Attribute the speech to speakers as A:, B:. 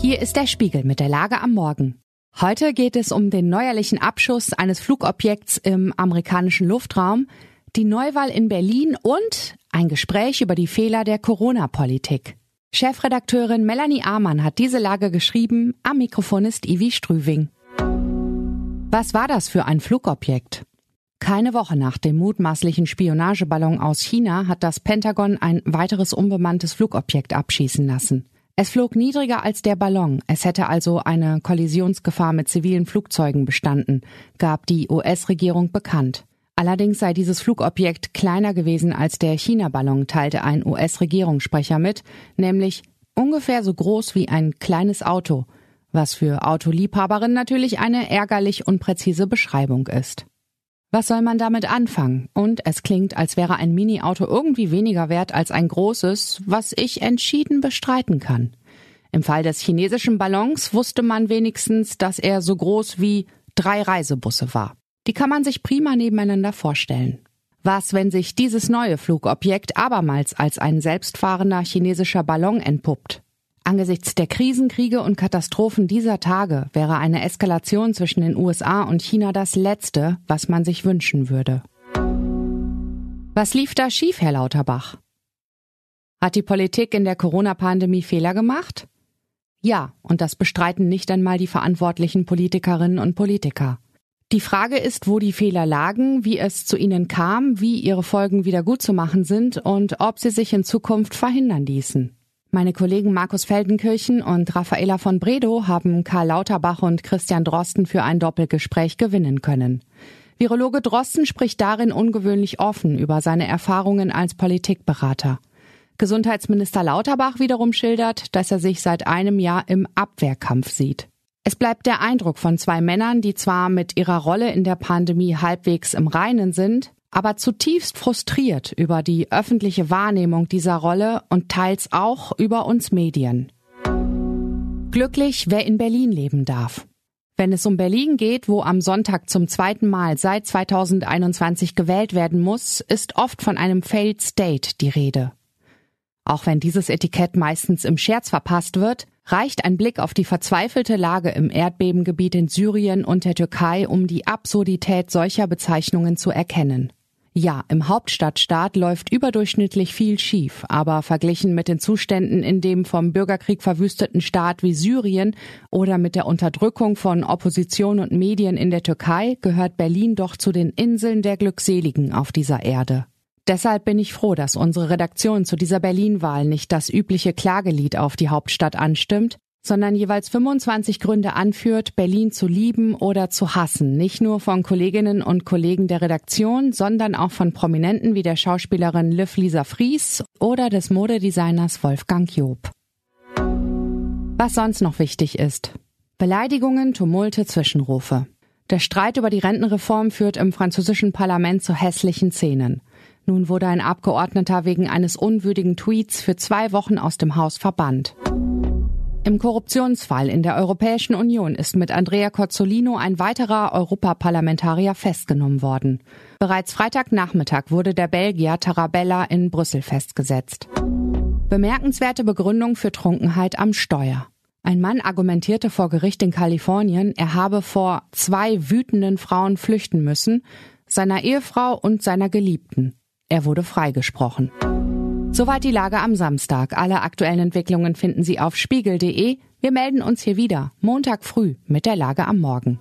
A: Hier ist der Spiegel mit der Lage am Morgen. Heute geht es um den neuerlichen Abschuss eines Flugobjekts im amerikanischen Luftraum, die Neuwahl in Berlin und ein Gespräch über die Fehler der Corona-Politik. Chefredakteurin Melanie Amann hat diese Lage geschrieben, am Mikrofon ist Ivi Strüving. Was war das für ein Flugobjekt? Keine Woche nach dem mutmaßlichen Spionageballon aus China hat das Pentagon ein weiteres unbemanntes Flugobjekt abschießen lassen. Es flog niedriger als der Ballon, es hätte also eine Kollisionsgefahr mit zivilen Flugzeugen bestanden, gab die US-Regierung bekannt. Allerdings sei dieses Flugobjekt kleiner gewesen als der China-Ballon, teilte ein US-Regierungssprecher mit, nämlich ungefähr so groß wie ein kleines Auto, was für Autoliebhaberinnen natürlich eine ärgerlich unpräzise Beschreibung ist. Was soll man damit anfangen? Und es klingt, als wäre ein Mini-Auto irgendwie weniger wert als ein großes, was ich entschieden bestreiten kann. Im Fall des chinesischen Ballons wusste man wenigstens, dass er so groß wie drei Reisebusse war. Die kann man sich prima nebeneinander vorstellen. Was, wenn sich dieses neue Flugobjekt abermals als ein selbstfahrender chinesischer Ballon entpuppt? Angesichts der Krisenkriege und Katastrophen dieser Tage wäre eine Eskalation zwischen den USA und China das Letzte, was man sich wünschen würde. Was lief da schief, Herr Lauterbach? Hat die Politik in der Corona-Pandemie Fehler gemacht? Ja, und das bestreiten nicht einmal die verantwortlichen Politikerinnen und Politiker. Die Frage ist, wo die Fehler lagen, wie es zu ihnen kam, wie ihre Folgen wieder gut zu machen sind und ob sie sich in Zukunft verhindern ließen. Meine Kollegen Markus Feldenkirchen und Raffaela von Bredow haben Karl Lauterbach und Christian Drosten für ein Doppelgespräch gewinnen können. Virologe Drosten spricht darin ungewöhnlich offen über seine Erfahrungen als Politikberater. Gesundheitsminister Lauterbach wiederum schildert, dass er sich seit einem Jahr im Abwehrkampf sieht. Es bleibt der Eindruck von zwei Männern, die zwar mit ihrer Rolle in der Pandemie halbwegs im Reinen sind, aber zutiefst frustriert über die öffentliche Wahrnehmung dieser Rolle und teils auch über uns Medien. Glücklich, wer in Berlin leben darf. Wenn es um Berlin geht, wo am Sonntag zum zweiten Mal seit 2021 gewählt werden muss, ist oft von einem Failed State die Rede. Auch wenn dieses Etikett meistens im Scherz verpasst wird, reicht ein Blick auf die verzweifelte Lage im Erdbebengebiet in Syrien und der Türkei, um die Absurdität solcher Bezeichnungen zu erkennen. Ja, im Hauptstadtstaat läuft überdurchschnittlich viel schief, aber verglichen mit den Zuständen in dem vom Bürgerkrieg verwüsteten Staat wie Syrien oder mit der Unterdrückung von Opposition und Medien in der Türkei gehört Berlin doch zu den Inseln der Glückseligen auf dieser Erde. Deshalb bin ich froh, dass unsere Redaktion zu dieser Berlin-Wahl nicht das übliche Klagelied auf die Hauptstadt anstimmt, sondern jeweils 25 Gründe anführt, Berlin zu lieben oder zu hassen. Nicht nur von Kolleginnen und Kollegen der Redaktion, sondern auch von Prominenten wie der Schauspielerin Liv Lisa Fries oder des Modedesigners Wolfgang Job. Was sonst noch wichtig ist. Beleidigungen, Tumulte, Zwischenrufe. Der Streit über die Rentenreform führt im französischen Parlament zu hässlichen Szenen. Nun wurde ein Abgeordneter wegen eines unwürdigen Tweets für zwei Wochen aus dem Haus verbannt. Im Korruptionsfall in der Europäischen Union ist mit Andrea Cozzolino ein weiterer Europaparlamentarier festgenommen worden. Bereits Freitagnachmittag wurde der Belgier Tarabella in Brüssel festgesetzt. Bemerkenswerte Begründung für Trunkenheit am Steuer. Ein Mann argumentierte vor Gericht in Kalifornien, er habe vor zwei wütenden Frauen flüchten müssen, seiner Ehefrau und seiner Geliebten. Er wurde freigesprochen. Soweit die Lage am Samstag. Alle aktuellen Entwicklungen finden Sie auf spiegel.de. Wir melden uns hier wieder Montag früh mit der Lage am Morgen.